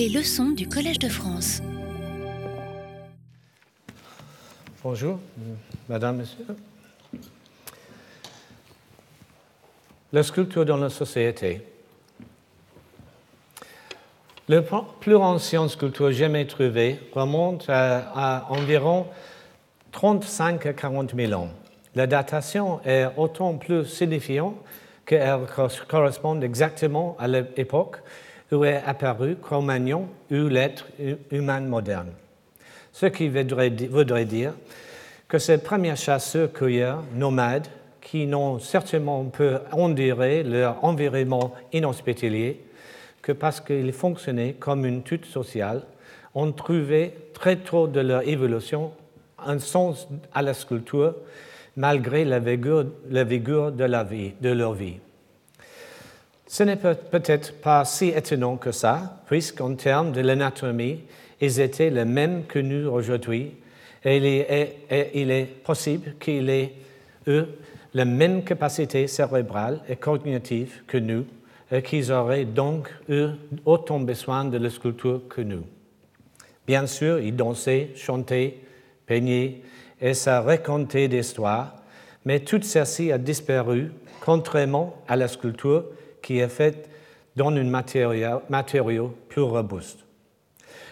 Les leçons du Collège de France. Bonjour, Madame, Monsieur. La sculpture dans la société. Le plus ancien sculpture jamais trouvé remonte à, environ 35 à 40 000 ans. La datation est autant plus signifiante qu'elle correspond exactement à l'époque où est apparu Cro-Magnon ou l'être humain moderne. Ce qui voudrait, dire que ces premiers chasseurs-cueilleurs nomades, qui n'ont certainement peu enduré leur environnement inhospitalier, que parce qu'ils fonctionnaient comme une toute sociale, ont trouvé très tôt de leur évolution un sens à la sculpture malgré la vigueur, de, leur vie. Ce n'est peut-être pas si étonnant que ça, puisqu'en termes de l'anatomie, ils étaient les mêmes que nous aujourd'hui, et il est, possible qu'ils aient eu la même capacité cérébrale et cognitive que nous, et qu'ils auraient donc eu autant besoin de la sculpture que nous. Bien sûr, ils dansaient, chantaient, peignaient, et ça racontait des histoires, mais tout ceci a disparu, contrairement à la sculpture qui est faite dans un matériau, plus robuste.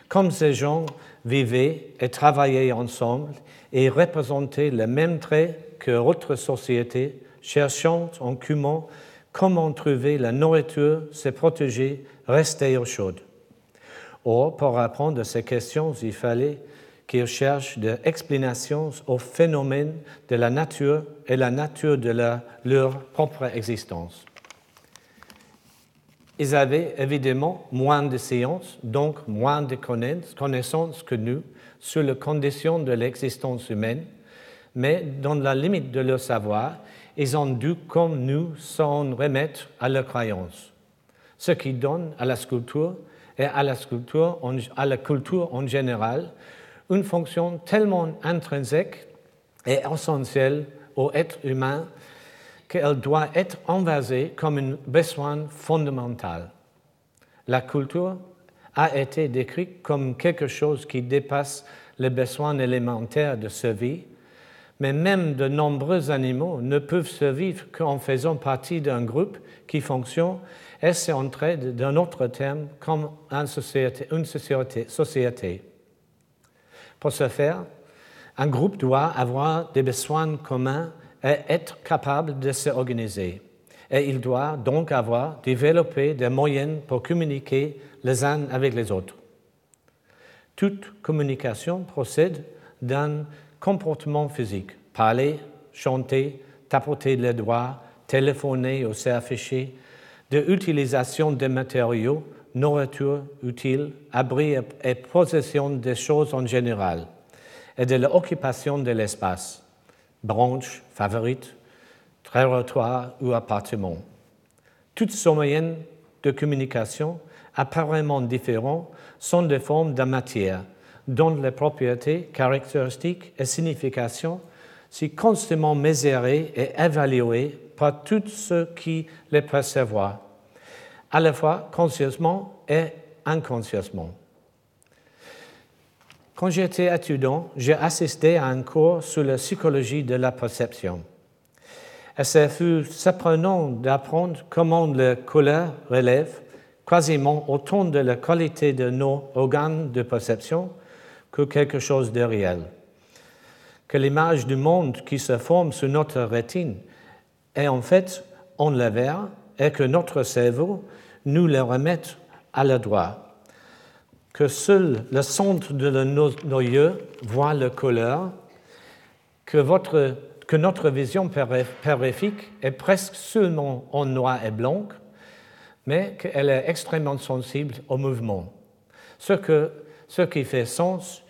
Comme ces gens vivaient et travaillaient ensemble et représentaient les mêmes traits que d'autres sociétés, cherchant en commun comment trouver la nourriture, se protéger, rester au chaud. Or, pour répondre à ces questions, il fallait qu'ils cherchent des explications aux phénomènes de la nature et la nature de leur propre existence. Ils avaient évidemment moins de sciences, donc moins de connaissances que nous sur les conditions de l'existence humaine, mais dans la limite de leur savoir, ils ont dû, comme nous, s'en remettre à leurs croyances, ce qui donne à la sculpture et à la, à la culture en général une fonction tellement intrinsèque et essentielle au être humain qu'elle doit être envasée comme un besoin fondamental. La culture a été décrite comme quelque chose qui dépasse les besoins élémentaires de survie, mais même de nombreux animaux ne peuvent survivre qu'en faisant partie d'un groupe qui fonctionne et s'entraide d'un autre terme comme une société, société. Pour ce faire, un groupe doit avoir des besoins communs être capable de s'organiser. Et il doit donc avoir développé des moyens pour communiquer les uns avec les autres. Toute communication procède d'un comportement physique. Parler, chanter, tapoter les doigts, téléphoner ou s'afficher, de l'utilisation des matériaux, nourriture utile, abri et possession des choses en général, et de l'occupation de l'espace branche, favorite, trottoir ou appartement. Toutes ces moyens de communication apparemment différents sont des formes de matière dont les propriétés, caractéristiques et significations sont constamment mesurées et évaluées par tous ceux qui les perçoivent, à la fois consciencement et inconsciemment. Quand j'étais étudiant, j'ai assisté à un cours sur la psychologie de la perception. Et ce fut surprenant d'apprendre comment la couleur relève quasiment autant de la qualité de nos organes de perception que quelque chose de réel. Que l'image du monde qui se forme sur notre rétine est en fait en l'envers et que notre cerveau nous le remette à la droite que seul le centre de nos, yeux voit la couleur, que, notre vision périphérique est presque seulement en noir et blanc, mais qu'elle est extrêmement sensible au mouvement. Ce, ce qui fait sens,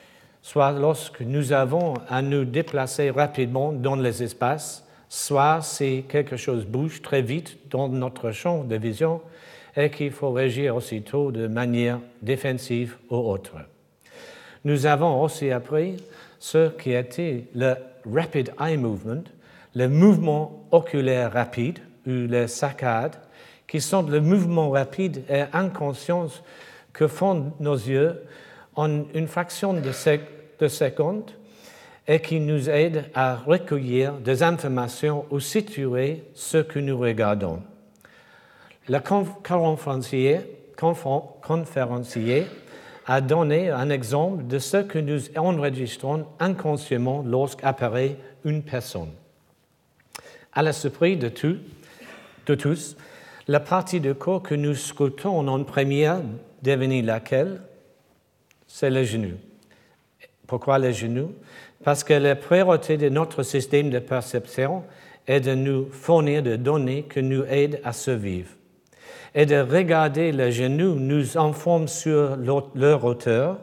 soit lorsque nous avons à nous déplacer rapidement dans les espaces, soit si quelque chose bouge très vite dans notre champ de vision, et qu'il faut réagir aussitôt de manière défensive ou autre. Nous avons aussi appris ce qui était le rapid eye movement, le mouvement oculaire rapide ou les saccades, qui sont le mouvement rapide et inconscient que font nos yeux en une fraction de, de seconde et qui nous aide à recueillir des informations ou situer ce que nous regardons. Le conférencier, a donné un exemple de ce que nous enregistrons inconsciemment lorsqu'apparaît une personne. À la surprise de, tous, la partie du corps que nous scrutons en première devine laquelle? C'est le genou. Pourquoi le genou? Parce que la priorité de notre système de perception est de nous fournir des données qui nous aident à survivre. Et de regarder le genou nous informe sur leur hauteur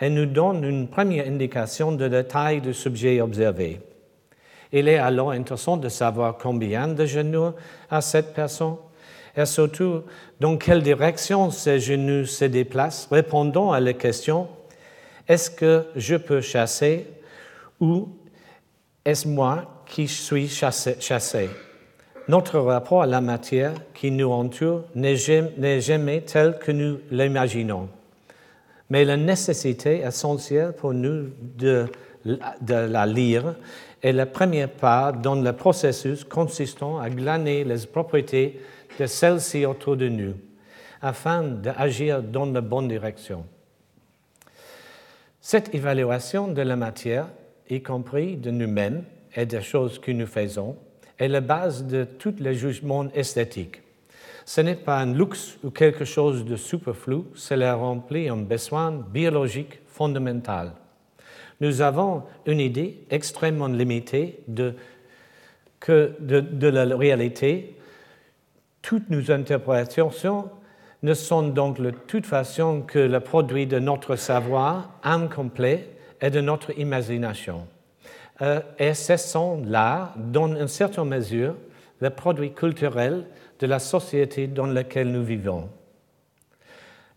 et nous donne une première indication de la taille du sujet observé. Il est alors intéressant de savoir combien de genoux a cette personne et surtout dans quelle direction ces genoux se déplacent, répondant à la question est-ce que je peux chasser ou est-ce moi qui suis chassé, Notre rapport à la matière qui nous entoure n'est jamais, tel que nous l'imaginons. Mais la nécessité essentielle pour nous de, la lire est la première part dans le processus consistant à glaner les propriétés de celle-ci autour de nous, afin d'agir dans la bonne direction. Cette évaluation de la matière, y compris de nous-mêmes et des choses que nous faisons, est la base de tous les jugements esthétiques. Ce n'est pas un luxe ou quelque chose de superflu, cela remplit un besoin biologique fondamental. Nous avons une idée extrêmement limitée de, que de la réalité toutes nos interprétations ne sont donc de toute façon que le produit de notre savoir incomplet et de notre imagination. Euh, et ce sont là, dans une certaine mesure, le produit culturel de la société dans laquelle nous vivons.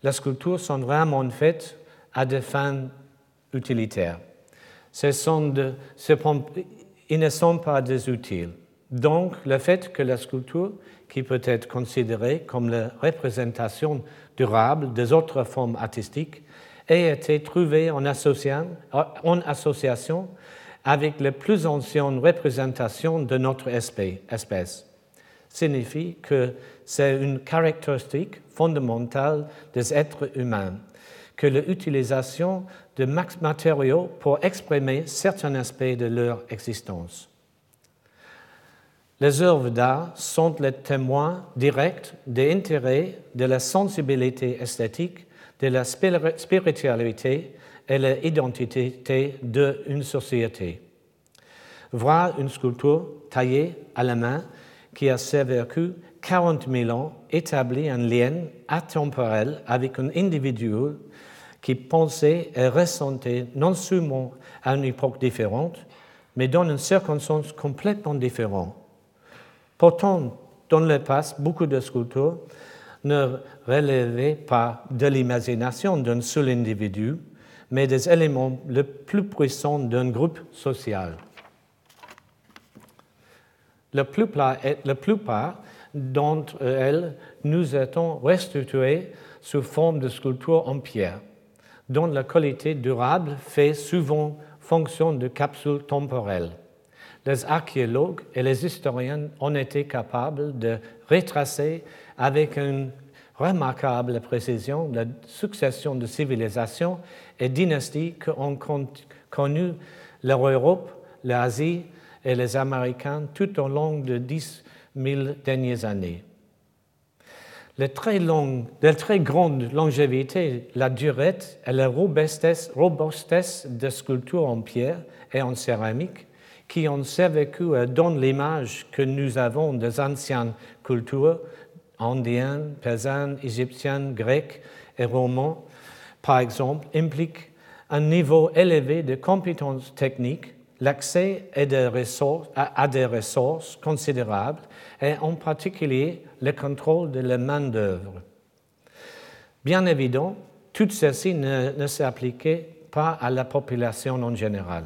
Les sculptures sont vraiment faites à des fins utilitaires. Ce sont de, ils ne sont pas des utiles. Donc, le fait que la sculpture qui peut être considérée comme la représentation durable des autres formes artistiques, ait été trouvée en association avec les plus anciennes représentations de notre espèce. Signifie que c'est une caractéristique fondamentale des êtres humains, que l'utilisation de matériaux pour exprimer certains aspects de leur existence. Les œuvres d'art sont les témoins directs des intérêts, de la sensibilité esthétique, de la spiritualité et de l'identité d'une société. Voir une sculpture taillée à la main qui a survécu 40 000 ans établit un lien atemporel avec un individu qui pensait et ressentait non seulement à une époque différente, mais dans une circonstance complètement différente Pourtant, dans le passé, beaucoup de sculptures ne relevaient pas de l'imagination d'un seul individu, mais des éléments les plus puissants d'un groupe social. La plupart, la plupart d'entre elles nous étant restituées sous forme de sculptures en pierre, dont la qualité durable fait souvent fonction de capsule temporelle les archéologues et les historiens ont été capables de retracer avec une remarquable précision la succession de civilisations et dynasties qu'ont connu l'Europe, l'Asie et les Américains tout au long de dix mille dernières années. La très, grande longévité, la durée et la robustesse, robustesse de sculptures en pierre et en céramique qui ont survécu euh, donnent l'image que nous avons des anciennes cultures indiennes, persanes, égyptiennes, grecques et romanes, par exemple, impliquent un niveau élevé de compétences techniques, l'accès à des ressources considérables et en particulier le contrôle de la main-d'œuvre. Bien évidemment, tout ceci ne s'appliquait pas à la population en général.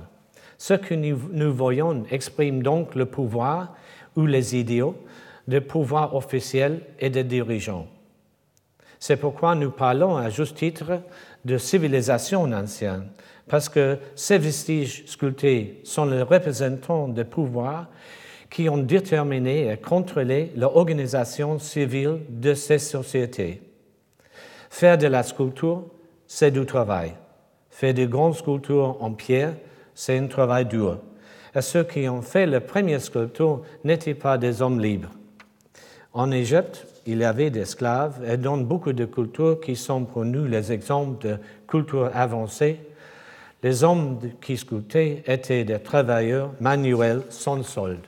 Ce que nous, voyons exprime donc le pouvoir ou les idéaux de pouvoir officiel et de dirigeants. C'est pourquoi nous parlons à juste titre de civilisation ancienne, parce que ces vestiges sculptés sont les représentants de pouvoirs qui ont déterminé et contrôlé l'organisation civile de ces sociétés. Faire de la sculpture, c'est du travail. Faire de grandes sculptures en pierre, c'est un travail dur. Et ceux qui ont fait la première sculpture n'étaient pas des hommes libres. En Égypte, il y avait des esclaves et dans beaucoup de cultures qui sont pour nous les exemples de cultures avancées, les hommes qui sculptaient étaient des travailleurs manuels sans solde.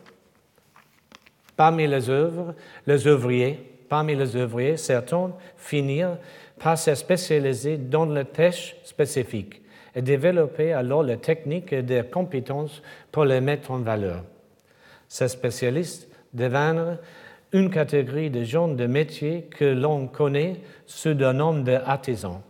Parmi les œuvres, les ouvriers, parmi les ouvriers, certains finirent par se spécialiser dans la pêche spécifique et développer alors les techniques et des compétences pour les mettre en valeur. Ces spécialistes devinrent une catégorie de gens de métier que l'on connaît sous le nom d'artisans.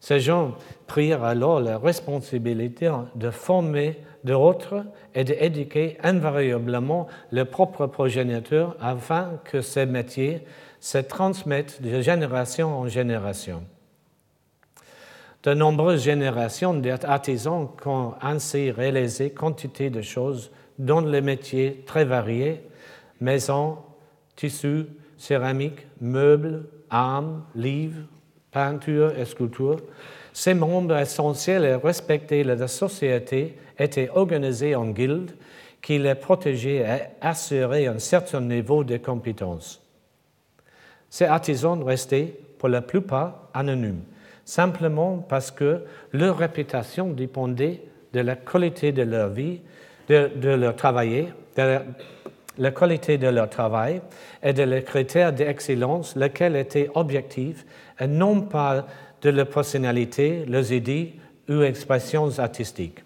Ces gens prirent alors la responsabilité de former d'autres et d'éduquer invariablement leurs propres progéniteurs afin que ces métiers se transmettent de génération en génération. De nombreuses générations d'artisans ont ainsi réalisé quantité de choses dans les métiers très variés, maisons, tissus, céramique, meubles, armes, livres, peinture et sculpture. Ces membres essentiels et respectés de la société étaient organisés en guildes qui les protégeaient et assuraient un certain niveau de compétence. Ces artisans restaient pour la plupart anonymes, simplement parce que leur réputation dépendait de la qualité de leur vie, de, leur travail, de la, qualité de leur travail et de les critères d'excellence, lesquels étaient objectifs et non pas de leur personnalité, leurs idées ou expressions artistiques.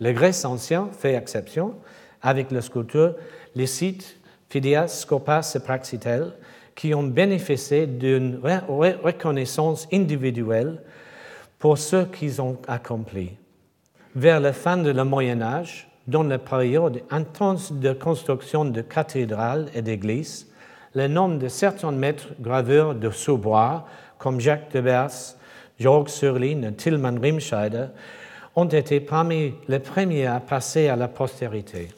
Le Grèce ancien fait exception avec la sculpture, les sites Phidias, Scopas et Praxitèle, qui ont bénéficié d'une reconnaissance individuelle pour ce qu'ils ont accompli. Vers la fin de le Moyen Âge, dans la période intense de construction de cathédrales et d'églises, le nom de certains maîtres graveurs de sous-bois, comme Jacques de Bers, Georg Surlin et Tilman Rimscheider, ont été parmi les premiers à passer à la postérité.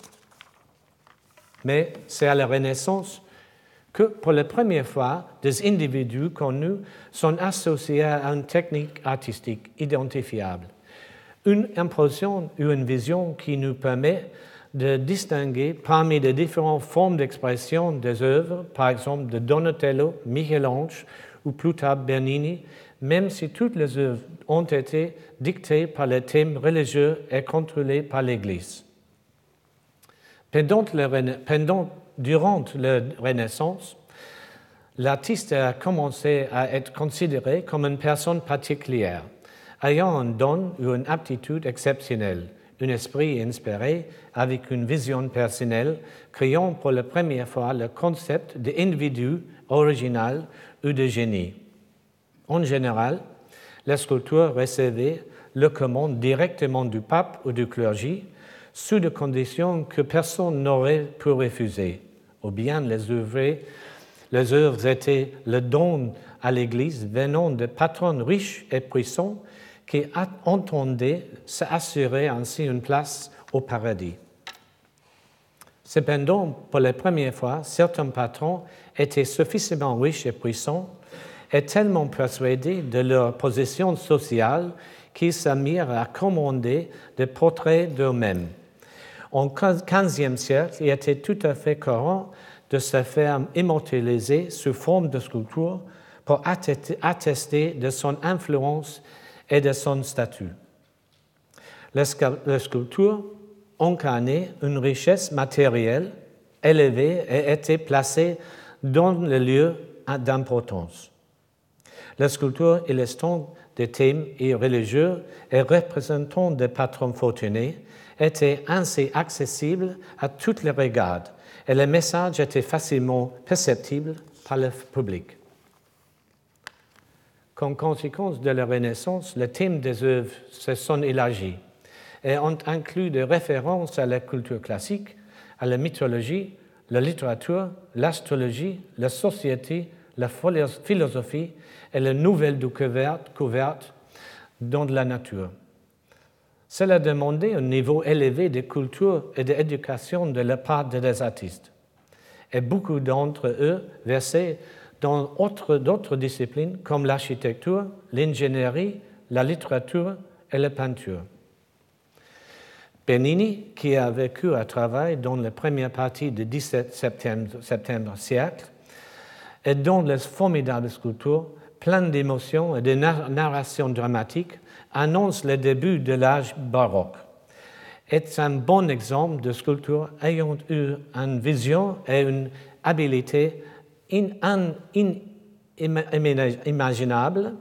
Mais c'est à la Renaissance que pour la première fois, des individus connus sont associés à une technique artistique identifiable. Une impression ou une vision qui nous permet de distinguer parmi les différentes formes d'expression des œuvres, par exemple de Donatello, Michel-Ange ou Plutarque Bernini, même si toutes les œuvres ont été dictées par les thèmes religieux et contrôlées par l'Église. Pendant, pendant durant la Renaissance, l'artiste a commencé à être considéré comme une personne particulière, ayant un don ou une aptitude exceptionnelle, un esprit inspiré avec une vision personnelle, créant pour la première fois le concept d'individu original ou de génie. En général, la sculpture recevait le commande directement du pape ou du clergé sous des conditions que personne n'aurait pu refuser, ou bien les œuvres, les œuvres étaient le don à l'Église venant de patrons riches et puissants qui entendaient s'assurer ainsi une place au paradis. Cependant, pour la première fois, certains patrons étaient suffisamment riches et puissants et tellement persuadés de leur position sociale qu'ils s'amirent à commander des portraits d'eux-mêmes au XVe siècle, il était tout à fait courant de se faire immortaliser sous forme de sculpture pour attester de son influence et de son statut. La sculpture incarnait une richesse matérielle élevée et était placée dans le lieu d'importance. La sculpture illustrant des thèmes religieux et représentant des patrons fortunés était ainsi accessible à toutes les regards et le message était facilement perceptible par le public. Comme conséquence de la Renaissance, le thème des œuvres se sont élargis et ont inclus des références à la culture classique, à la mythologie, la littérature, l'astrologie, la société, la philosophie et la nouvelle découverte dans la nature. Cela demandait un niveau élevé de culture et d'éducation de la part des artistes. Et beaucoup d'entre eux versaient dans d'autres disciplines comme l'architecture, l'ingénierie, la littérature et la peinture. Bernini, qui a vécu à travail dans la première partie du 17 septembre, siècle, et dont les formidables sculptures, pleines d'émotions et de narrations dramatiques, annonce le début de l'âge baroque. Est un bon exemple de sculpture ayant eu une vision et une habileté inimaginables,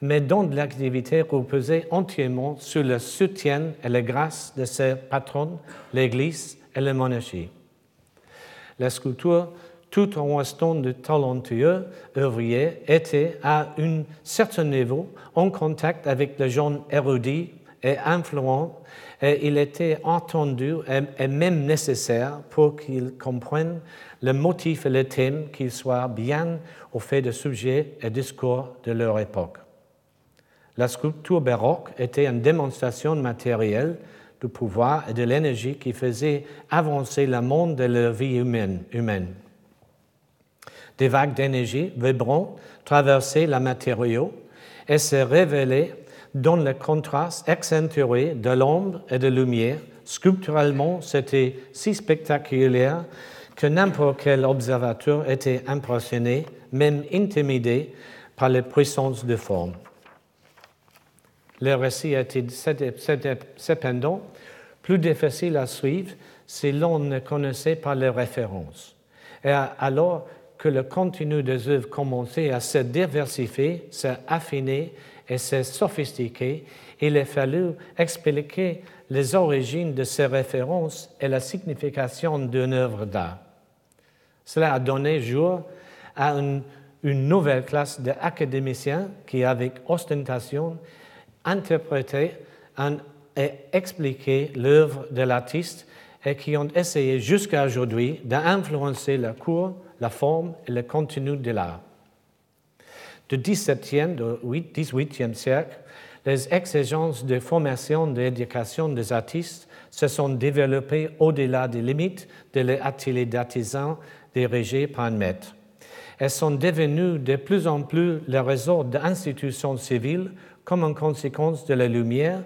mais dont l'activité reposait entièrement sur le soutien et la grâce de ses patrons, l'Église et la monarchie. La sculpture, tout en restant de talentueux ouvriers, était à un certain niveau en contact avec les gens érudits et influents, et il était entendu et même nécessaire pour qu'ils comprennent le motif et le thème qu'ils soient bien au fait des sujets et discours de leur époque. La sculpture baroque était une démonstration matérielle du pouvoir et de l'énergie qui faisait avancer le monde de la vie humaine. Des vagues d'énergie vibrantes traversaient la matériau et se révélaient dans le contraste accentué de l'ombre et de la lumière. Sculpturalement, c'était si spectaculaire que n'importe quel observateur était impressionné, même intimidé par les puissances de forme. Le récit a été cependant plus difficile à suivre si l'on ne connaissait pas les références. Et alors que le contenu des œuvres commençait à se diversifier, s'affiner et se sophistiquer, il a fallu expliquer les origines de ces références et la signification d'une œuvre d'art. Cela a donné jour à une, une nouvelle classe d'académiciens qui, avec ostentation, interprété et expliqué l'œuvre de l'artiste et qui ont essayé jusqu'à aujourd'hui d'influencer la cours, la forme et le contenu de l'art. Du XVIIe au XVIIIe siècle, les exigences de formation et d'éducation des artistes se sont développées au-delà des limites de l'atelier d'artisans dirigé par un maître. Elles sont devenues de plus en plus le réseau d'institutions civiles comme en conséquence de la lumière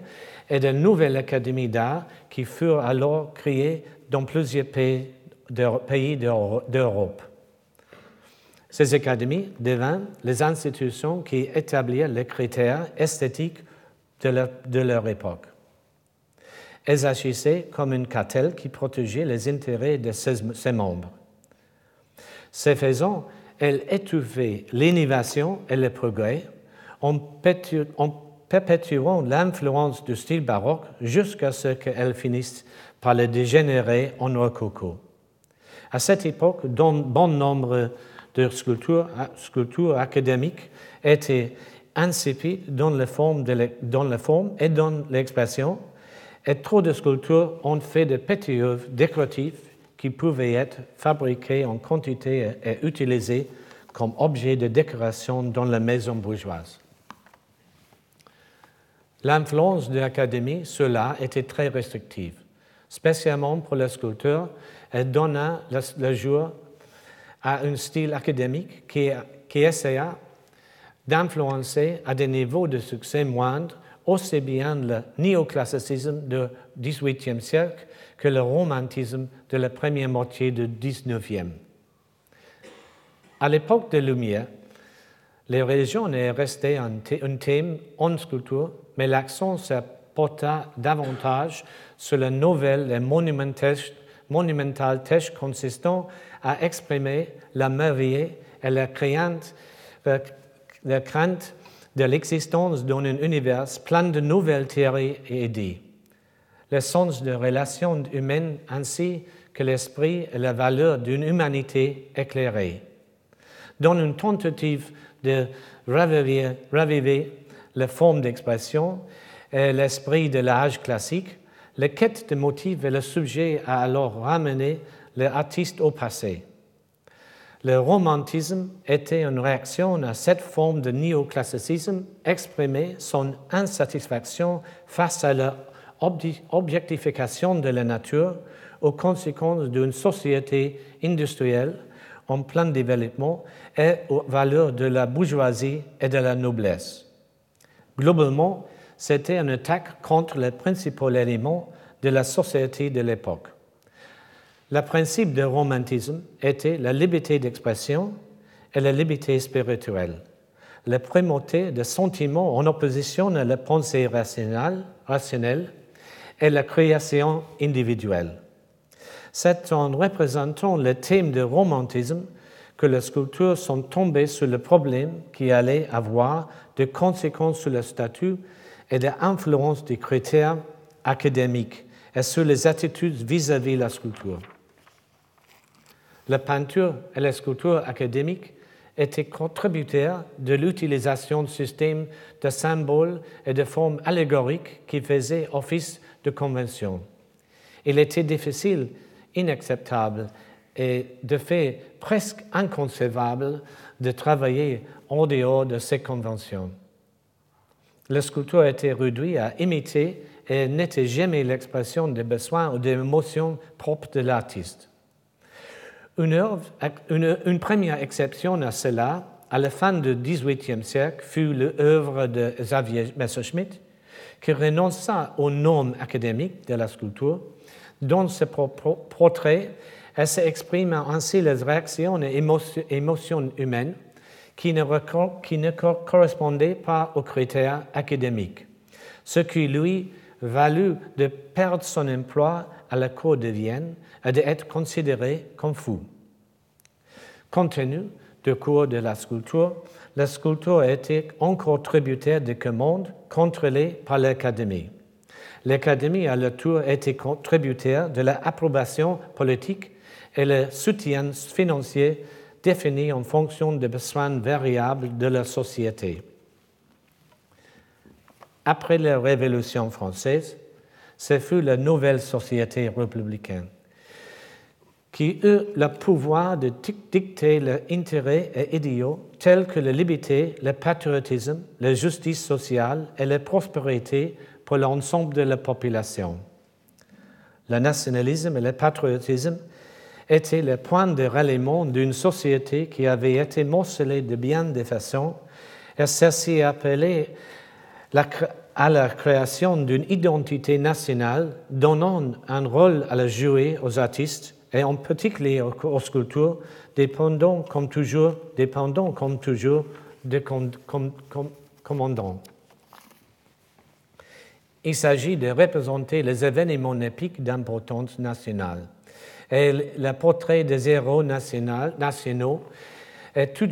et de nouvelles académies d'art qui furent alors créées dans plusieurs pays d'Europe. Ces académies devinrent les institutions qui établirent les critères esthétiques de leur, époque. Elles agissaient comme une cartelle qui protégeait les intérêts de ses, membres. Ce faisant, elles étouffaient l'innovation et le progrès en perpétuant l'influence du style baroque jusqu'à ce qu'elle finisse par le dégénérer en rococo. À cette époque, bon nombre de sculptures, sculptures académiques étaient insipides dans la forme, dans la forme et dans l'expression, et trop de sculptures ont fait de petites œuvres décoratives qui pouvaient être fabriquées en quantité et utilisées comme objets de décoration dans la maison bourgeoise. L'influence de l'Académie l'art était très restrictive, spécialement pour les sculpteurs. Elle donna le jour à un style académique qui, essaya d'influencer à des niveaux de succès moindres aussi bien le néoclassicisme du XVIIIe siècle que le romantisme de la première moitié du XIXe. À l'époque des Lumières, les religions est resté un, thème en sculpture, mais l'accent se porta davantage sur la nouvelle et monumentale tâche consistant à exprimer la merveille et la crainte, la crainte de l'existence dans un univers plein de nouvelles théories et idées. Le sens de relations humaines ainsi que l'esprit et la valeur d'une humanité éclairée. Dans une tentative de raviver, la forme d'expression et l'esprit de l'âge classique, la quête de motifs et le sujet a alors ramené l'artiste au passé. Le romantisme était une réaction à cette forme de néoclassicisme exprimait son insatisfaction face à l'objectification de la nature aux conséquences d'une société industrielle en plein développement et aux valeurs de la bourgeoisie et de la noblesse. Globalement, c'était une attaque contre les principaux éléments de la société de l'époque. Le principe du romantisme était la liberté d'expression et la liberté spirituelle, la primauté des sentiments en opposition à la pensée rationnelle, et la création individuelle. C'est en représentant le thème du romantisme que les sculptures sont tombées sur le problème qui allait avoir des conséquences sur le statut et l'influence des critères académiques et sur les attitudes vis-à-vis de la sculpture. La peinture et la sculpture académique étaient contributaires de l'utilisation de systèmes de symboles et de formes allégoriques qui faisaient office de convention. Il était difficile, inacceptable et de fait presque inconcevable de travailler en dehors de ces conventions. La sculpture était réduite à imiter et n'était jamais l'expression des besoins ou des émotions propres de l'artiste. Une, première exception à cela, à la fin du XVIIIe siècle, fut l'œuvre de Xavier Messerschmitt, qui renonça aux normes académiques de la sculpture. Dans ce portrait, s'exprime ainsi les réactions et émotions humaines qui ne, correspondaient pas aux critères académiques, ce qui lui valut de perdre son emploi à la cour de Vienne et d'être considéré comme fou. Compte tenu du cours de la sculpture, la sculpture était encore tributaire des commandes contrôlées par l'Académie. L'Académie, à leur tour, était tributaire de l'approbation politique et le soutien financier défini en fonction des besoins variables de la société. Après la Révolution française, ce fut la nouvelle société républicaine qui eut le pouvoir de dicter leurs intérêts et idéaux tels que la liberté, le patriotisme, la justice sociale et la prospérité pour l'ensemble de la population. Le nationalisme et le patriotisme étaient le point de ralliement d'une société qui avait été morcelée de bien des façons et ceci appelait à la création d'une identité nationale donnant un rôle à la jouer aux artistes et en particulier aux sculptures, dépendant comme toujours, dépendant comme toujours des commandants. Il s'agit de représenter les événements épiques d'importance nationale. Et le portrait des héros nationaux est tout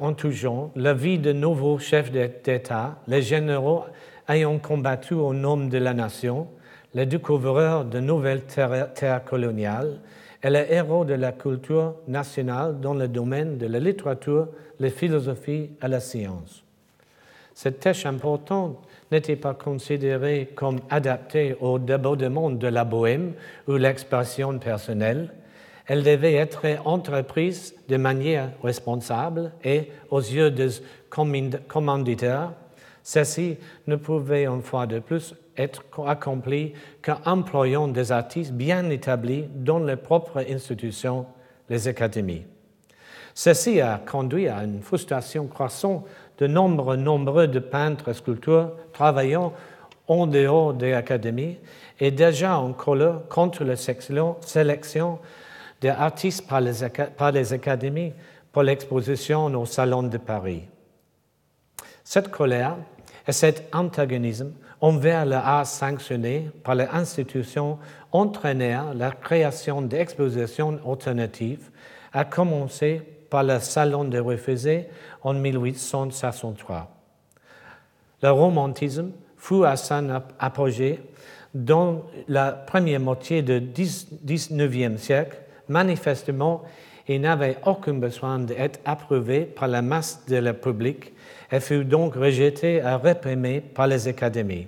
en tout genre la vie de nouveaux chefs d'État, les généraux ayant combattu au nom de la nation, les découvreurs de nouvelles terres coloniales, et les héros de la culture nationale dans le domaine de la littérature, la philosophie et la science. Cette tâche importante n'était pas considérée comme adaptée au débordement de la bohème ou l'expression personnelle. Elle devait être entreprise de manière responsable et, aux yeux des commanditaires, ceci ne pouvait une fois de plus être accompli qu'en employant des artistes bien établis dans les propres institutions, les académies. Ceci a conduit à une frustration croissante de nombre nombreux de peintres sculpteurs travaillant en dehors des académies et déjà en colère contre la sélection des artistes par les, académies pour l'exposition au Salon de Paris. Cette colère et cet antagonisme envers le art sanctionné par les institutions entraînèrent la création d'expositions alternatives, à commencer par le Salon de Refusés en 1863. Le romantisme fut à son apogée dans la première moitié du XIXe siècle. Manifestement, il n'avait aucun besoin d'être approuvé par la masse de la public et fut donc rejeté et réprimé par les académies.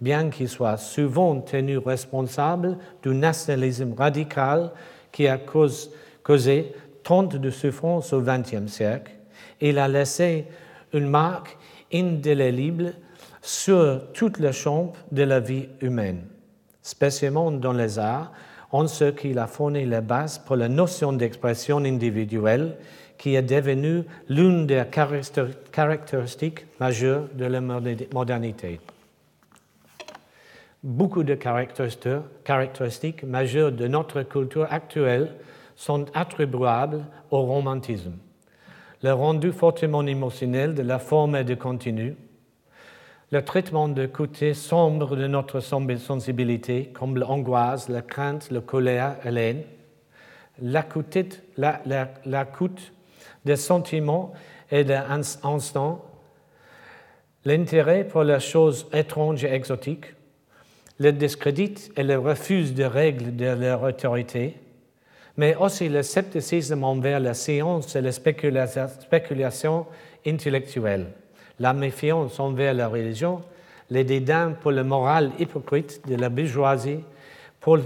Bien qu'il soit souvent tenu responsable du nationalisme radical qui a causé tente de souffrance au XXe siècle. Il a laissé une marque indélébile sur toute le champ de la vie humaine, spécialement dans les arts, en ce qu'il a fourni les bases pour la notion d'expression individuelle qui est devenue l'une des caractéristiques majeures de la modernité. Beaucoup de caractéristiques majeures de notre culture actuelle sont attribuables au romantisme. Le rendu fortement émotionnel de la forme et du contenu, le traitement de côté sombre de notre sensibilité, comme l'angoisse, la crainte, la colère et l'aine, la, la, coûte des sentiments et des instants, l'intérêt pour les choses étranges et exotiques, le discrédit et le refus de règles de leur autorité, mais aussi le scepticisme envers la science et la spéculation intellectuelle, la méfiance envers la religion, les dédains pour le moral hypocrite de la bourgeoisie, pour,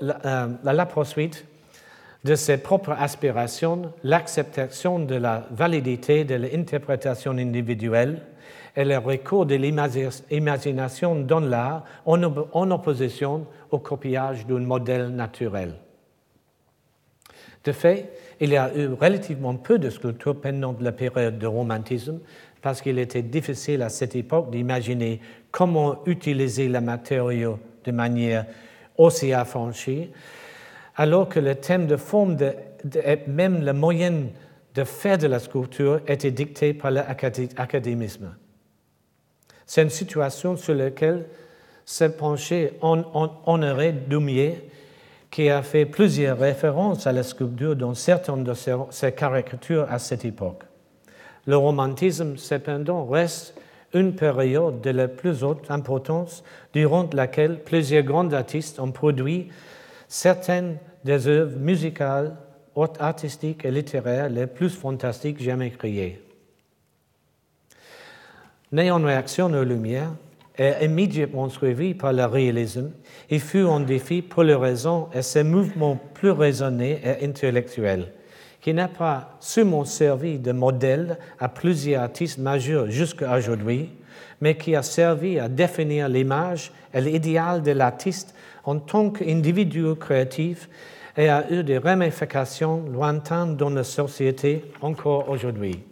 la, euh, la poursuite de ses propres aspirations, l'acceptation de la validité de l'interprétation individuelle et le recours de l'imagination dans l'art en opposition au copiage d'un modèle naturel. De fait, il y a eu relativement peu de sculptures pendant la période du romantisme parce qu'il était difficile à cette époque d'imaginer comment utiliser le matériau de manière aussi affranchie alors que le thème de forme et même le moyen de faire de la sculpture était dicté par l'académisme. C'est une situation sur laquelle s'est penché Honoré Doumier, qui a fait plusieurs références à la sculpture dans certaines de ses caricatures à cette époque. Le romantisme, cependant, reste une période de la plus haute importance durant laquelle plusieurs grands artistes ont produit certaines des œuvres musicales, artistiques et littéraires les plus fantastiques jamais créées. Né en réaction aux Lumières et immédiatement suivi par le réalisme, il fut un défi pour les raisons et ses mouvements plus raisonnés et intellectuels, qui n'a pas seulement servi de modèle à plusieurs artistes majeurs jusqu'à aujourd'hui, mais qui a servi à définir l'image et l'idéal de l'artiste en tant qu'individu créatif et a eu des ramifications lointaines dans la société encore aujourd'hui.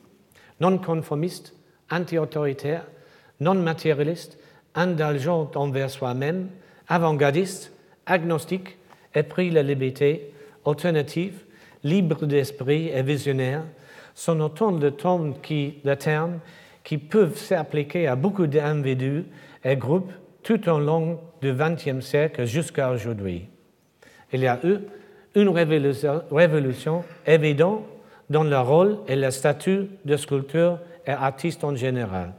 Non conformiste, anti-autoritaire, non matérialiste, indulgent envers soi-même, avant-gardiste, agnostique, épris la liberté, alternative, libre d'esprit et visionnaire sont autant de termes qui, qui peuvent s'appliquer à beaucoup d'individus et groupes tout au long du XXe siècle jusqu'à aujourd'hui. Il y a eu une révolution, évidente dans le rôle et le statut de sculpteur et artiste en général.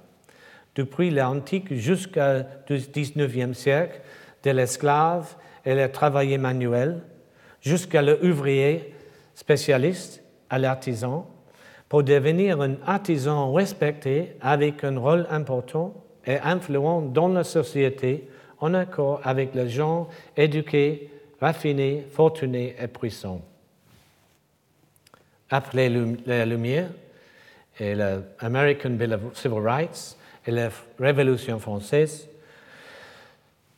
Depuis l'antique jusqu'au XIXe siècle, de l'esclave et le travailleur manuel, jusqu'à l'ouvrier spécialiste, à l'artisan, pour devenir un artisan respecté avec un rôle important et influent dans la société en accord avec les gens éduqués, raffinés, fortunés et puissants. Après la Lumière et l'American Bill of Civil Rights et la Révolution française,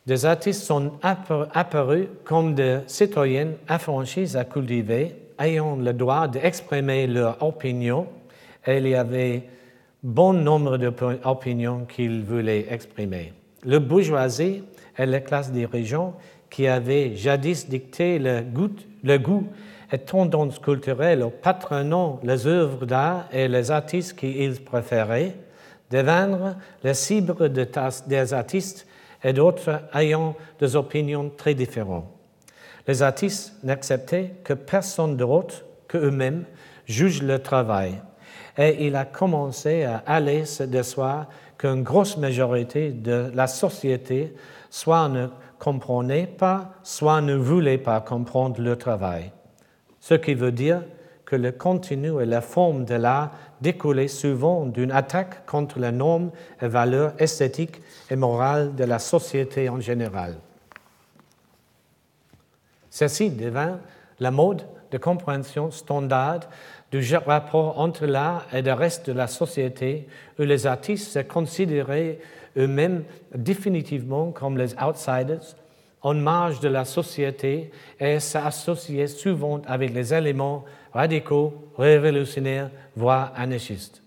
des artistes sont apparus comme des citoyens affranchis à cultiver, ayant le droit d'exprimer leur opinion, et il y avait bon nombre d'opinions qu'ils voulaient exprimer. Le bourgeoisie et les classes dirigeantes qui avaient jadis dicté le goût, le goût et tendance culturelle au patronant les œuvres d'art et les artistes qu'ils préféraient, devinrent les cibles des artistes et d'autres ayant des opinions très différentes. Les artistes n'acceptaient que personne d'autre qu'eux-mêmes juge le travail. Et il a commencé à aller se décevoir qu'une grosse majorité de la société soit ne comprenait pas, soit ne voulait pas comprendre le travail. Ce qui veut dire que le contenu et la forme de l'art découlaient souvent d'une attaque contre les normes et valeurs esthétiques et morales de la société en général. Ceci devint la mode de compréhension standard du rapport entre l'art et le reste de la société, où les artistes se considéraient eux-mêmes définitivement comme les outsiders, en marge de la société et s'associaient souvent avec les éléments radicaux, révolutionnaires, voire anarchistes.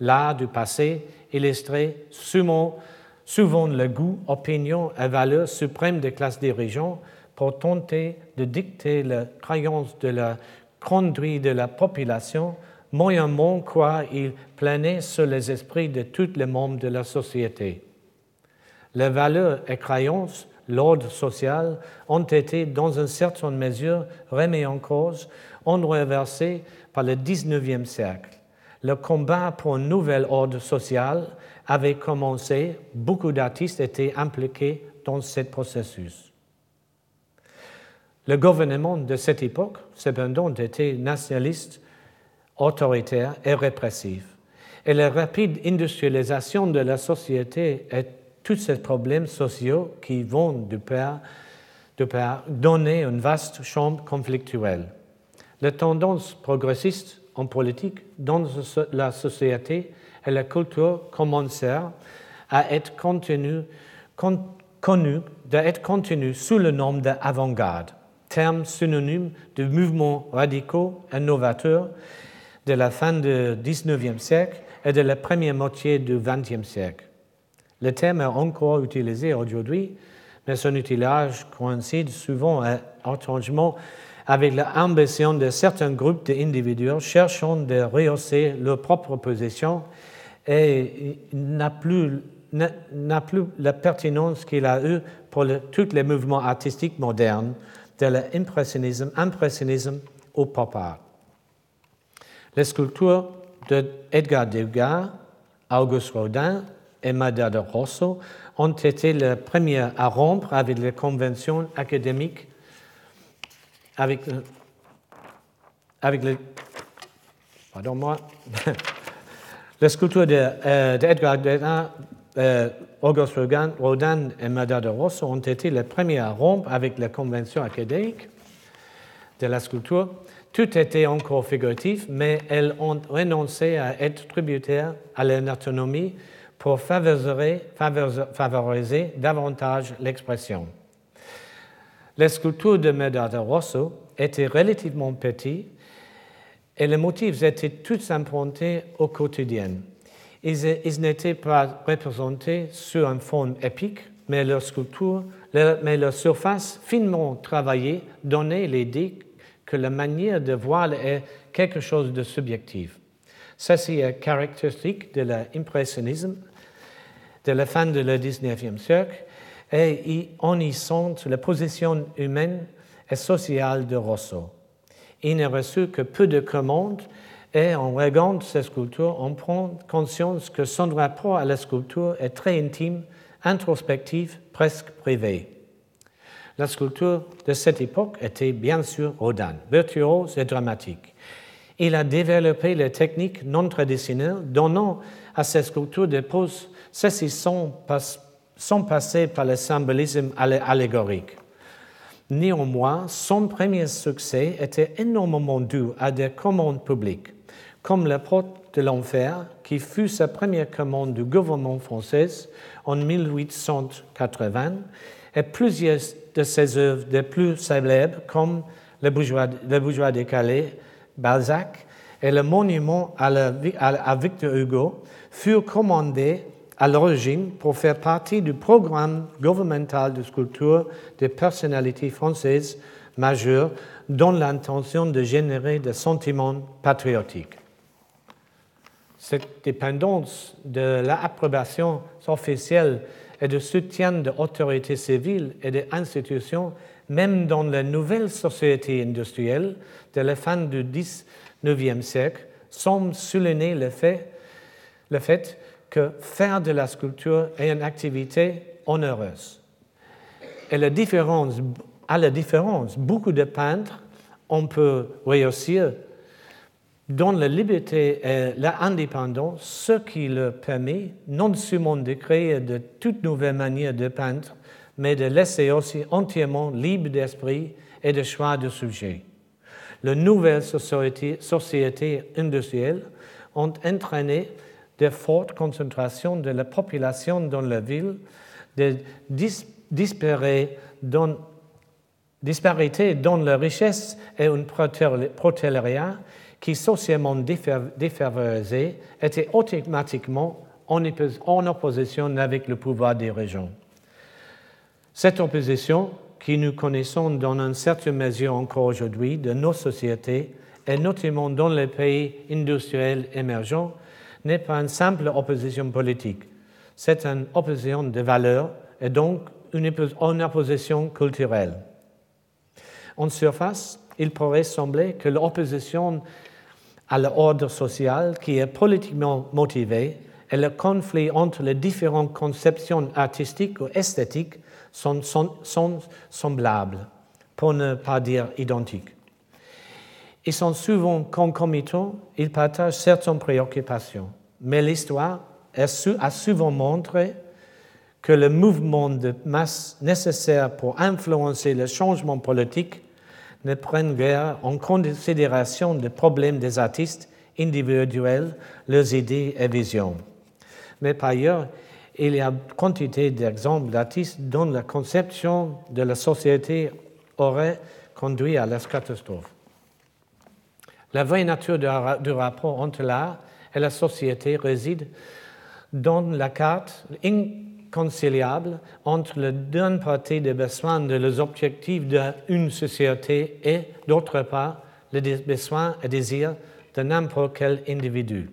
L'art du passé illustrait souvent, souvent le goût, opinion et valeur suprême des classes dirigeantes pour tenter de dicter la croyance de la conduite de la population, moyennement quoi il planait sur les esprits de tous les membres de la société. Les valeurs et croyances, l'ordre social, ont été dans une certaine mesure remis en cause, en reversés par le XIXe siècle. Le combat pour un nouvel ordre social avait commencé, beaucoup d'artistes étaient impliqués dans ce processus. Le gouvernement de cette époque, cependant, était nationaliste, autoritaire et répressif. Et la rapide industrialisation de la société et tous ces problèmes sociaux qui vont de pair, de pair donner une vaste chambre conflictuelle. La tendance progressiste en politique dans la société et la culture commencèrent à être connues sous le nom d'avant-garde terme synonyme de mouvements radicaux et novateurs de la fin du XIXe siècle et de la première moitié du XXe siècle. Le terme est encore utilisé aujourd'hui, mais son utilisation coïncide souvent et étrangement avec l'ambition de certains groupes d'individus cherchant de rehausser leur propre position et n'a plus, plus la pertinence qu'il a eue pour tous les mouvements artistiques modernes de l'impressionnisme impressionnisme au pop art. Les sculptures d'Edgar Degas, Auguste Rodin et Madame de Rosso ont été les premières à rompre avec les conventions académiques, avec, euh, avec les. Pardon-moi. les sculptures d'Edgar de, Degas, euh, Auguste Rodin et Madame de Rosso ont été les premiers à rompre avec la convention académique de la sculpture. Tout était encore figuratif, mais elles ont renoncé à être tributaires à l'anatomie pour favoriser davantage l'expression. Les sculptures de Madame de Rosso étaient relativement petites et les motifs étaient tous improntés au quotidien. Ils, n'étaient pas représentés sur un fond épique, mais leur sculpture, mais leur surface finement travaillée donnait l'idée que la manière de voir est quelque chose de subjectif. Ceci est caractéristique de l'impressionnisme de la fin du XIXe siècle et on y sent la position humaine et sociale de Rousseau. Il n'a reçu que peu de commandes et en regardant ces sculptures, on prend conscience que son rapport à la sculpture est très intime, introspectif, presque privé. La sculpture de cette époque était bien sûr Rodin, virtuose et dramatique. Il a développé les techniques non traditionnelles, donnant à ses sculptures des poses saisissantes sans passer par le symbolisme allégorique. Néanmoins, son premier succès était énormément dû à des commandes publiques comme la porte de l'enfer, qui fut sa première commande du gouvernement français en 1880, et plusieurs de ses œuvres les plus célèbres, comme Le bourgeois, de Calais, Balzac et le monument à, à Victor Hugo, furent commandés à l'origine pour faire partie du programme gouvernemental de sculpture des personnalités françaises majeures dont l'intention de générer des sentiments patriotiques. Cette dépendance de l'approbation officielle et de soutien de l'autorité civile et des institutions, même dans la nouvelle société industrielle de la fin du XIXe siècle, semble souligner le fait que faire de la sculpture est une activité onéreuse. Et à la différence, beaucoup de peintres, on peut réussir dans la liberté et l'indépendance, ce qui leur permet non seulement de créer de toutes nouvelles manières de peindre, mais de laisser aussi entièrement libre d'esprit et de choix de sujet. les nouvelles sociétés industrielles ont entraîné de fortes concentrations de la population dans la ville, de disparités dans, la richesse et un prolétariat qui, socialement défavorisé, était automatiquement en opposition avec le pouvoir des régions. Cette opposition, que nous connaissons dans une certaine mesure encore aujourd'hui de nos sociétés, et notamment dans les pays industriels émergents, n'est pas une simple opposition politique. C'est une opposition de valeurs et donc une opposition culturelle. En surface, il pourrait sembler que l'opposition à l'ordre social qui est politiquement motivé et le conflit entre les différentes conceptions artistiques ou esthétiques sont, sont semblables, pour ne pas dire identiques. Ils sont souvent concomitants, ils partagent certaines préoccupations, mais l'histoire a souvent montré que le mouvement de masse nécessaire pour influencer le changement politique ne prenne guère en considération les problèmes des artistes individuels, leurs idées et visions. Mais par ailleurs, il y a quantité d'exemples d'artistes dont la conception de la société aurait conduit à la catastrophe. La vraie nature du rapport entre l'art et la société réside dans la carte inconciliable entre le d'une partie des besoins de les objectifs d'une société et, d'autre part, les besoins et désirs de n'importe quel individu.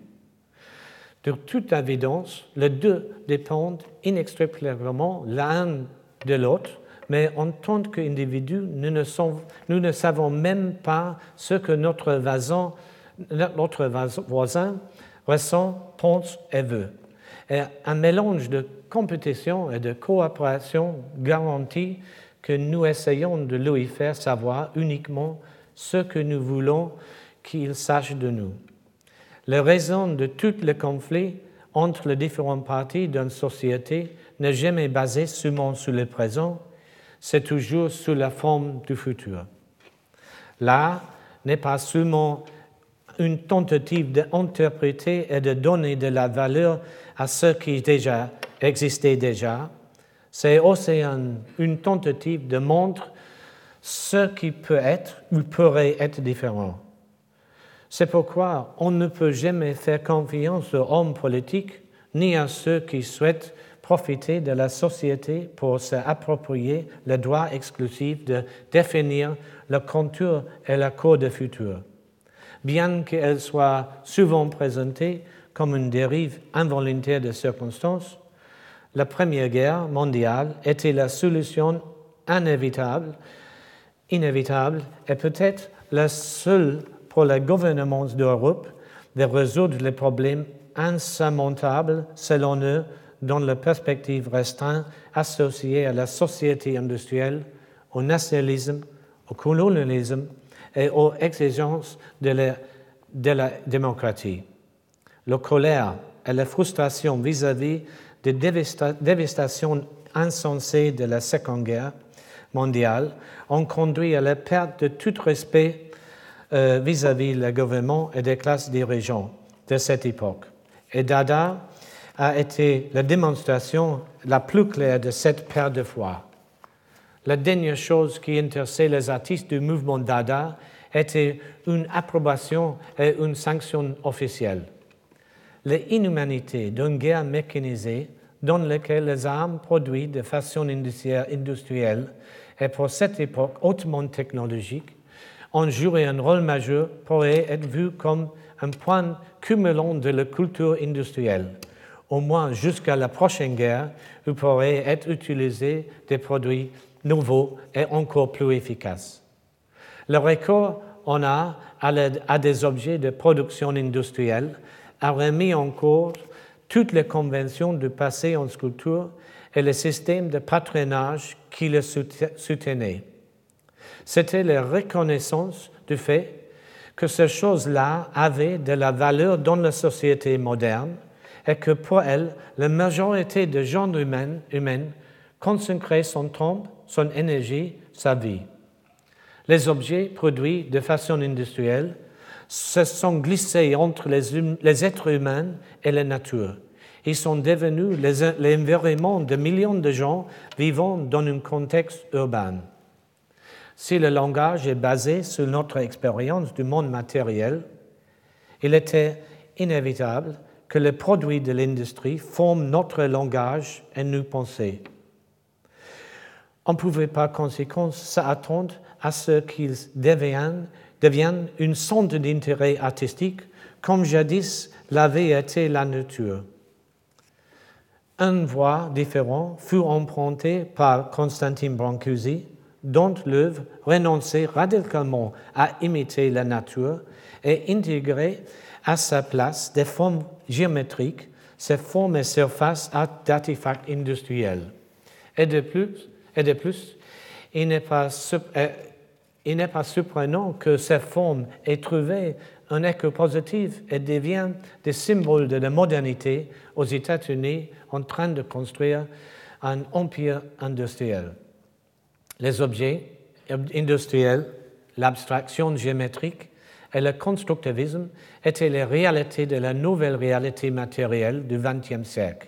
De toute évidence, les deux dépendent inextricablement l'un de l'autre mais en tant qu'individu, nous, ne savons même pas ce que notre voisin, ressent, pense et veut. Un mélange de compétition et de coopération garantit que nous essayons de lui faire savoir uniquement ce que nous voulons qu'il sache de nous. La raison de tous les conflits entre les différentes parties d'une société n'est jamais basée seulement sur le présent, c'est toujours sous la forme du futur. L'art n'est pas seulement une tentative d'interpréter et de donner de la valeur à ce qui déjà existait déjà, c'est aussi une tentative de montrer ce qui peut être ou pourrait être différent. C'est pourquoi on ne peut jamais faire confiance aux hommes politiques ni à ceux qui souhaitent profiter de la société pour s'approprier le droit exclusif de définir le contour et la code futur. Bien qu'elle soit souvent présentée comme une dérive involontaire de circonstances, la Première Guerre mondiale était la solution inévitable, inévitable et peut-être la seule pour les gouvernements d'Europe de résoudre les problèmes insurmontables, selon eux, dans la perspective restreinte associée à la société industrielle, au nationalisme, au colonialisme et aux exigences de la, démocratie. La colère et la frustration vis-à-vis des dévastations insensées de la Seconde Guerre mondiale ont conduit à la perte de tout respect euh, vis-à-vis du gouvernement et des classes dirigeantes de cette époque. Et Dada a été la démonstration la plus claire de cette perte de foi. La dernière chose qui intéressait les artistes du mouvement Dada était une approbation et une sanction officielle. L'inhumanité d'une guerre mécanisée dans laquelle les armes produites de façon industrielle et pour cette époque hautement technologique ont joué un rôle majeur pourrait être vu comme un point cumulant de la culture industrielle au moins jusqu'à la prochaine guerre, où pourraient être utilisés des produits nouveaux et encore plus efficaces. Le recours en a à des objets de production industrielle a remis en cause toutes les conventions du passé en sculpture et le système de patronage qui le soutenait. C'était la reconnaissance du fait que ces choses-là avaient de la valeur dans la société moderne et que pour elle, la majorité des gens humains, humains consacraient son temps, son énergie, sa vie. Les objets produits de façon industrielle se sont glissés entre les, hum, les êtres humains et la nature. Ils sont devenus l'environnement de millions de gens vivant dans un contexte urbain. Si le langage est basé sur notre expérience du monde matériel, il était inévitable que les produits de l'industrie forment notre langage et nos pensées. On pouvait par conséquent s'attendre à ce qu'ils deviennent, deviennent une sonde d'intérêt artistique comme jadis l'avait été la nature. Une voie différente fut empruntée par Constantin Brancusi, dont l'œuvre renonçait radicalement à imiter la nature et intégrait à sa place des formes géométriques, ces formes et surfaces d'artefacts industriels. Et de plus, et de plus il n'est pas, euh, pas surprenant que ces formes aient trouvé un écho positif et deviennent des symboles de la modernité aux États-Unis en train de construire un empire industriel. Les objets industriels, l'abstraction géométrique et le constructivisme étaient les réalités de la nouvelle réalité matérielle du XXe siècle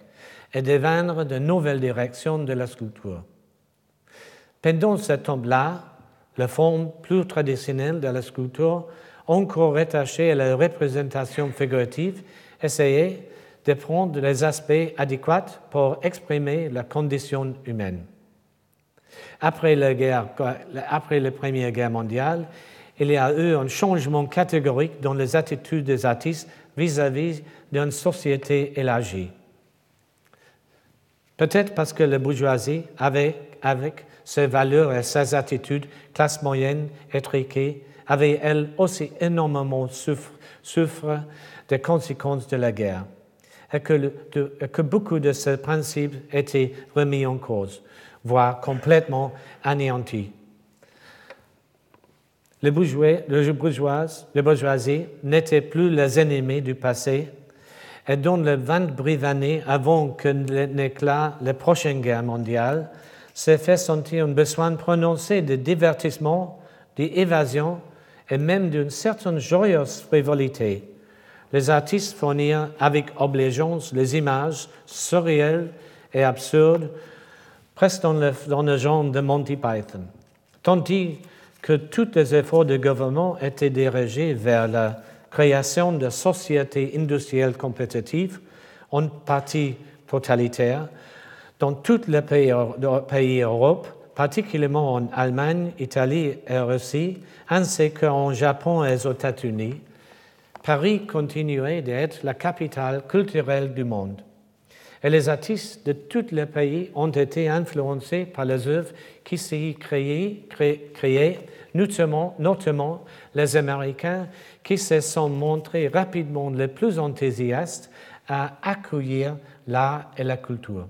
et devinrent de nouvelles directions de la sculpture. Pendant ce temps-là, la forme plus traditionnelle de la sculpture, encore rattachée à la représentation figurative, essayait de prendre les aspects adéquats pour exprimer la condition humaine. Après la, guerre, après la Première Guerre mondiale, il y a eu un changement catégorique dans les attitudes des artistes vis-à-vis d'une société élargie. Peut-être parce que la bourgeoisie avait, avec ses valeurs et ses attitudes, classe moyenne, étriquée, avait elle aussi énormément souffert souffre des conséquences de la guerre et que, que beaucoup de ces principes étaient remis en cause, voire complètement anéantis. Les bourgeois, les bourgeoises, les bourgeoisie n'étaient plus les ennemis du passé, et dans les 20 brives années avant que n'éclate la prochaine guerre mondiale, s'est fait sentir un besoin prononcé de divertissement, d'évasion et même d'une certaine joyeuse frivolité. Les artistes fournirent avec obligeance les images surréelles et absurdes, presque dans le, dans le genre de Monty Python. Tandis que tous les efforts du gouvernement étaient dirigés vers la création de sociétés industrielles compétitives, en partie totalitaires, dans tous les pays, pays d'Europe, particulièrement en Allemagne, Italie et Russie, ainsi qu'en Japon et aux États-Unis, Paris continuait d'être la capitale culturelle du monde. Et les artistes de tous les pays ont été influencés par les œuvres qui s'y créaient, créaient notamment, notamment les Américains qui se sont montrés rapidement les plus enthousiastes à accueillir l'art et la culture.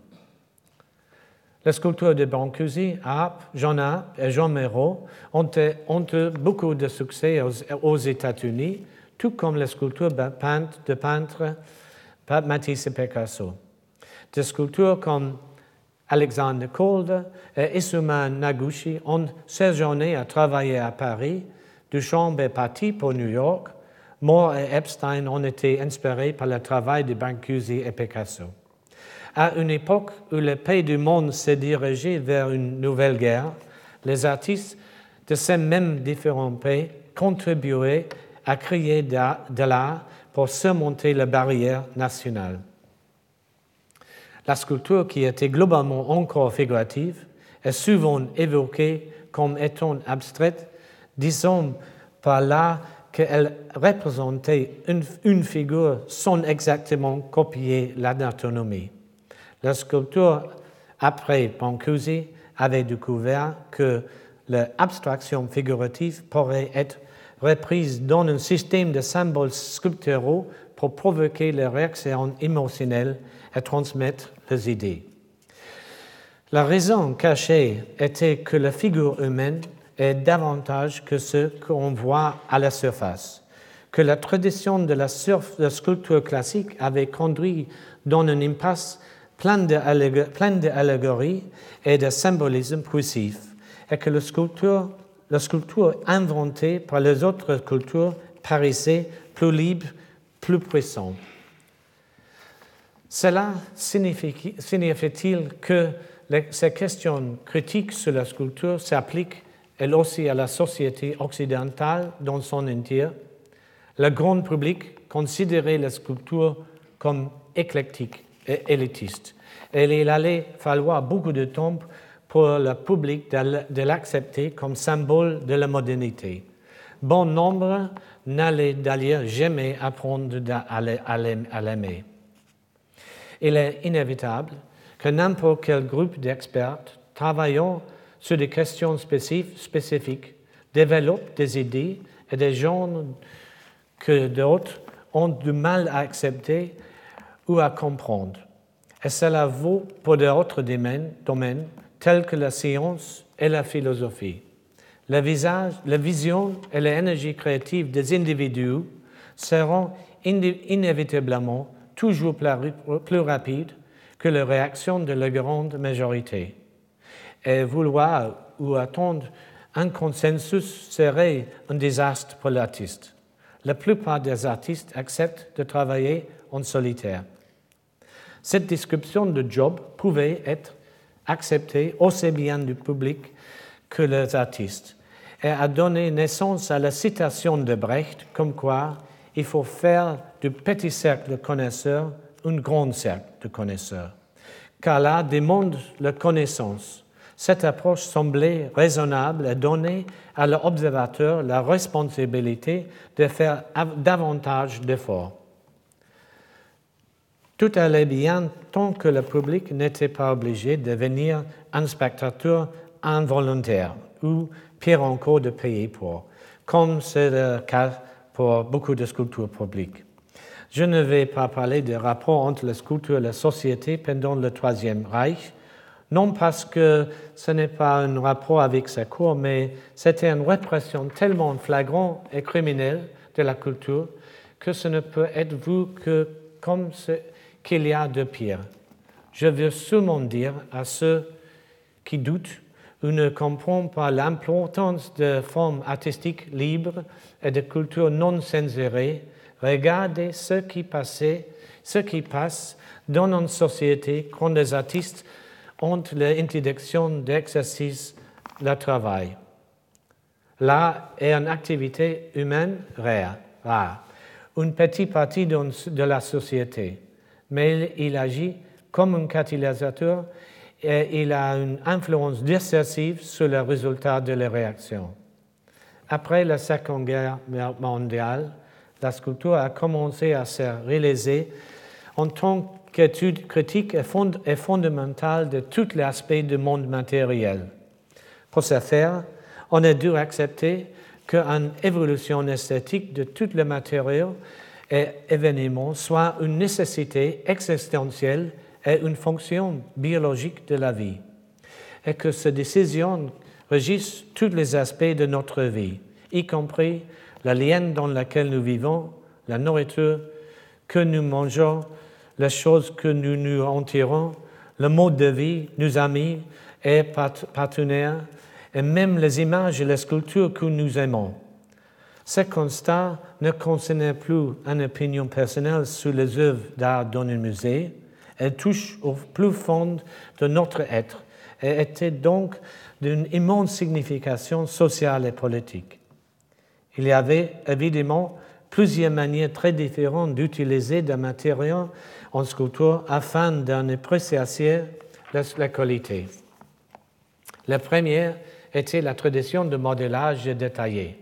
Les sculptures de Brancusi, Arp, Jean Arp et Jean Méraud ont, eu beaucoup de succès aux, États-Unis, tout comme les sculptures de peintres Matisse et Picasso. Des sculptures comme Alexander Calder et Isuma Naguchi ont séjourné à travailler à Paris. Duchamp est parti pour New York. Moore et Epstein ont été inspirés par le travail de Brancusi et Picasso. À une époque où le pays du monde s'est dirigé vers une nouvelle guerre, les artistes de ces mêmes différents pays contribuaient à créer de l'art pour surmonter les barrières nationales. La sculpture, qui était globalement encore figurative, est souvent évoquée comme étant abstraite, disons par là qu'elle représentait une, figure sans exactement copier l'anatomie. La sculpture, après Brancusi, avait découvert que l'abstraction figurative pourrait être reprise dans un système de symboles sculpturaux pour provoquer les réactions émotionnelles et transmettre les idées. La raison cachée était que la figure humaine est davantage que ce qu'on voit à la surface, que la tradition de la, sculpture classique avait conduit dans une impasse pleine d'allégories et de symbolisme poussif, et que sculpture la sculpture inventée par les autres cultures paraissait plus libre, plus puissante. Cela signifie-t-il que ces questions critiques sur la sculpture s'appliquent elles aussi à la société occidentale dans son entier? Le grand public considérait la sculpture comme éclectique et élitiste. Et il allait falloir beaucoup de temps pour le public de l'accepter comme symbole de la modernité. Bon nombre n'allaient d'ailleurs jamais apprendre à l'aimer. Il est inévitable que n'importe quel groupe d'experts travaillant sur des questions spécifiques développe des idées et des genres que d'autres ont du mal à accepter ou à comprendre. Et cela vaut pour d'autres domaines, tels que la science et la philosophie. La vision et l'énergie créative des individus seront inévitablement toujours plus rapides que les réactions de la grande majorité. Et vouloir ou attendre un consensus serait un désastre pour l'artiste. La plupart des artistes acceptent de travailler en solitaire. Cette description de job pouvait être acceptée aussi bien du public que les artistes et a donné naissance à la citation de Brecht comme quoi il faut faire du petit cercle de connaisseurs un grand cercle de connaisseurs, car là demande la connaissance. Cette approche semblait raisonnable et donnait à l'observateur la responsabilité de faire davantage d'efforts. Tout allait bien tant que le public n'était pas obligé de devenir un spectateur involontaire ou, pire encore, de payer pour, comme c'est le cas pour beaucoup de sculptures publiques. Je ne vais pas parler des rapports entre la sculpture et la société pendant le Troisième Reich, non parce que ce n'est pas un rapport avec sa cour, mais c'était une répression tellement flagrante et criminelle de la culture que ce ne peut être vu que comme ce qu'il y a de pire. Je veux seulement dire à ceux qui doutent ou ne comprennent pas l'importance de formes artistiques libres et de culture non censurée, regardez ce qui, passait, ce qui passe dans une société quand les artistes ont l'interdiction d'exercice le travail. Là est une activité humaine rare une petite partie de la société. Mais il agit comme un catalyseur et il a une influence décisive sur le résultat de la réaction. Après la Seconde Guerre mondiale, la sculpture a commencé à se réaliser en tant qu'étude critique et, fondamentale de tous les aspects du monde matériel. Pour ce faire, on a dû accepter qu'une évolution esthétique de tous les matériaux et événement soit une nécessité existentielle et une fonction biologique de la vie, et que ces décisions régissent tous les aspects de notre vie, y compris la lienne dans laquelle nous vivons, la nourriture que nous mangeons, les choses que nous nous entirons, le mode de vie, nos amis et partenaires, et même les images et les sculptures que nous aimons. Ce constat ne concernait plus une opinion personnelle sur les œuvres d'art dans un musée, elle touche au plus fond de notre être et était donc d'une immense signification sociale et politique. Il y avait évidemment plusieurs manières très différentes d'utiliser des matériaux en sculpture afin d'en apprécier la qualité. La première était la tradition de modélage détaillé.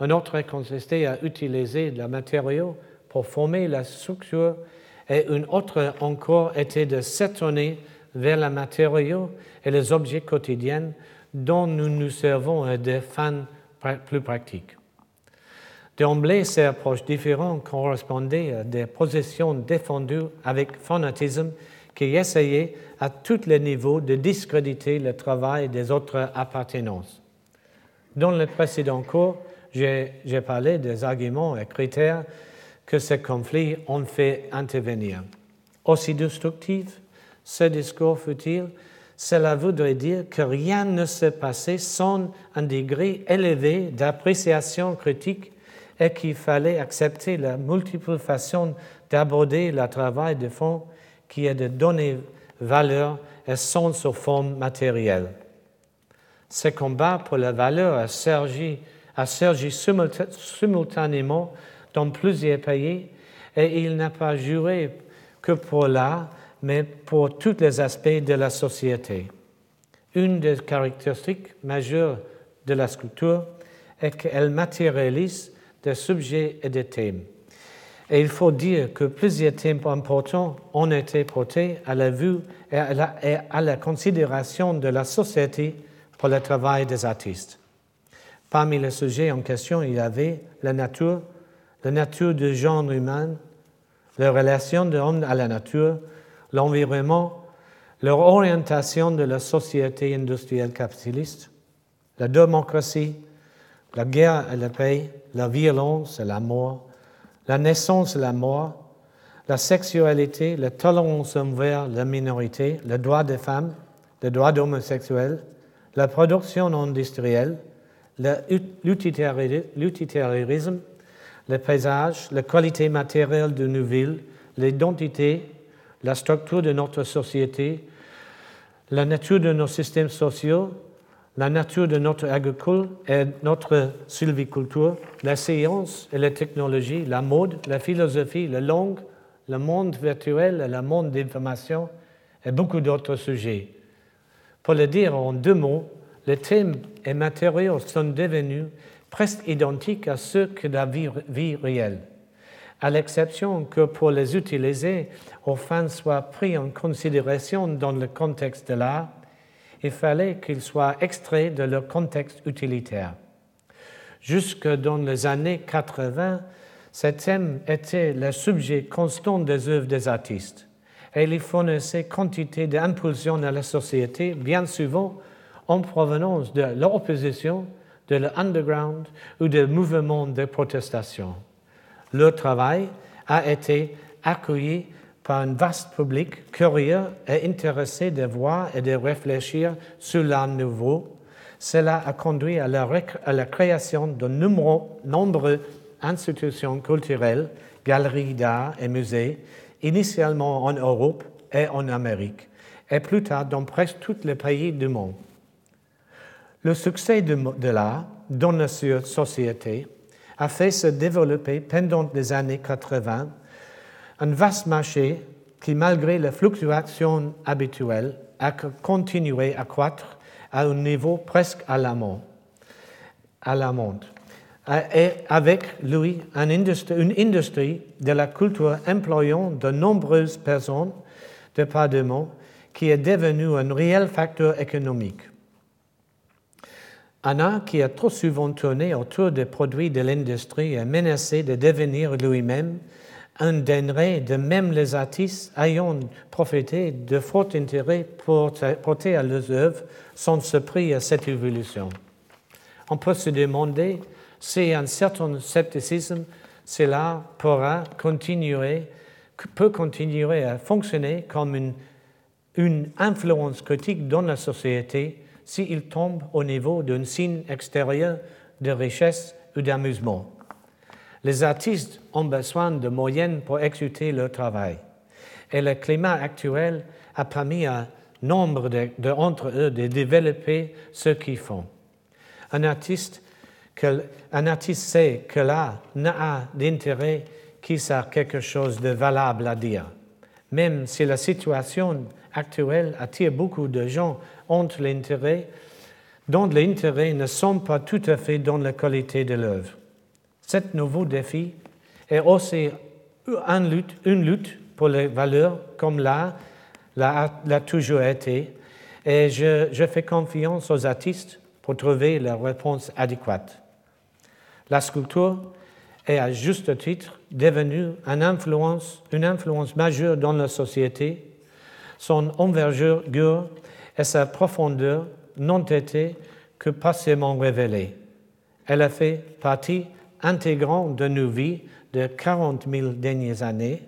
Un autre consistait à utiliser le matériau pour former la structure et une autre encore était de s'étonner vers le matériau et les objets quotidiens dont nous nous servons des fins plus pratiques. D'emblée, ces approches différentes correspondaient à des positions défendues avec fanatisme qui essayaient à tous les niveaux de discréditer le travail des autres appartenances. Dans le précédent cours, j'ai parlé des arguments et critères que ces conflits ont fait intervenir. Aussi destructif ce discours fut-il, cela voudrait dire que rien ne s'est passé sans un degré élevé d'appréciation critique et qu'il fallait accepter la multiple façon d'aborder le travail de fond qui est de donner valeur et sens aux formes matérielles. Ce combat pour la valeur a surgi, a surgi simultanément dans plusieurs pays et il n'a pas juré que pour l'art, mais pour tous les aspects de la société. Une des caractéristiques majeures de la sculpture est qu'elle matérialise des sujets et des thèmes. Et il faut dire que plusieurs thèmes importants ont été portés à la vue et à la, et à la considération de la société pour le travail des artistes. Parmi les sujets en question, il y avait la nature, la nature du genre humain, la relation de l'homme à la nature, l'environnement, leur orientation de la société industrielle capitaliste, la démocratie, la guerre et la paix, la violence et la mort, la naissance et la mort, la sexualité, la tolérance envers la minorité, le droit des femmes, le droit d'homosexuels, la production industrielle, l'utilitarisme, le paysage, la qualité matérielle de nos villes, l'identité, la structure de notre société, la nature de nos systèmes sociaux, la nature de notre agriculture et notre sylviculture, la science et la technologie, la mode, la philosophie, la langue, le monde virtuel et le monde d'information et beaucoup d'autres sujets. Pour le dire en deux mots, les thèmes et matériaux sont devenus presque identiques à ceux que la vie, vie réelle à l'exception que pour les utiliser aux fins soient pris en considération dans le contexte de l'art, il fallait qu'ils soient extraits de leur contexte utilitaire. Jusque dans les années 80, ce thème était le sujet constant des œuvres des artistes et il fournissait quantité d'impulsions à la société, bien souvent en provenance de l'opposition, de l'underground ou des mouvements de protestation. Leur travail a été accueilli par un vaste public curieux et intéressé de voir et de réfléchir sur l'art nouveau. Cela a conduit à la, création de nombreuses institutions culturelles, galeries d'art et musées, initialement en Europe et en Amérique, et plus tard dans presque tous les pays du monde. Le succès de, de l'art dans notre société a fait se développer pendant les années 80 un vaste marché qui, malgré les fluctuations habituelles, a continué à croître à un niveau presque alarmant. alarmant. Et avec lui, une industrie, une industrie de la culture employant de nombreuses personnes de par le monde qui est devenue un réel facteur économique. Anna, qui a trop souvent tourné autour des produits de l'industrie, est menacé de devenir lui-même un denrée de même les artistes ayant profité de fort intérêt pour porter à leurs œuvres se prier à cette évolution. On peut se demander si un certain scepticisme, cela pourra continuer, peut continuer à fonctionner comme une influence critique dans la société s'il tombe au niveau d'un signe extérieur de richesse ou d'amusement. Les artistes ont besoin de moyens pour exécuter leur travail. Et le climat actuel a permis à nombre d'entre eux de développer ce qu'ils font. Un artiste, un artiste sait que l'art n'a d'intérêt qu'il a quelque chose de valable à dire. Même si la situation actuelle attire beaucoup de gens ont l'intérêt, dont l'intérêt ne sont pas tout à fait dans la qualité de l'œuvre. Cet nouveau défi est aussi une lutte, pour les valeurs comme l'art l'a toujours été, et je, je, fais confiance aux artistes pour trouver la réponse adéquate. La sculpture est à juste titre devenue une influence, une influence majeure dans la société. Son envergure et sa profondeur n'ont été que partiellement révélées. Elle a fait partie intégrante de nos vies de 40 000 dernières années,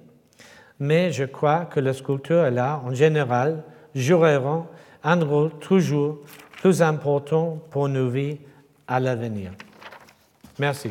mais je crois que la sculpture et l'art en général joueront un rôle toujours plus important pour nos vies à l'avenir. Merci.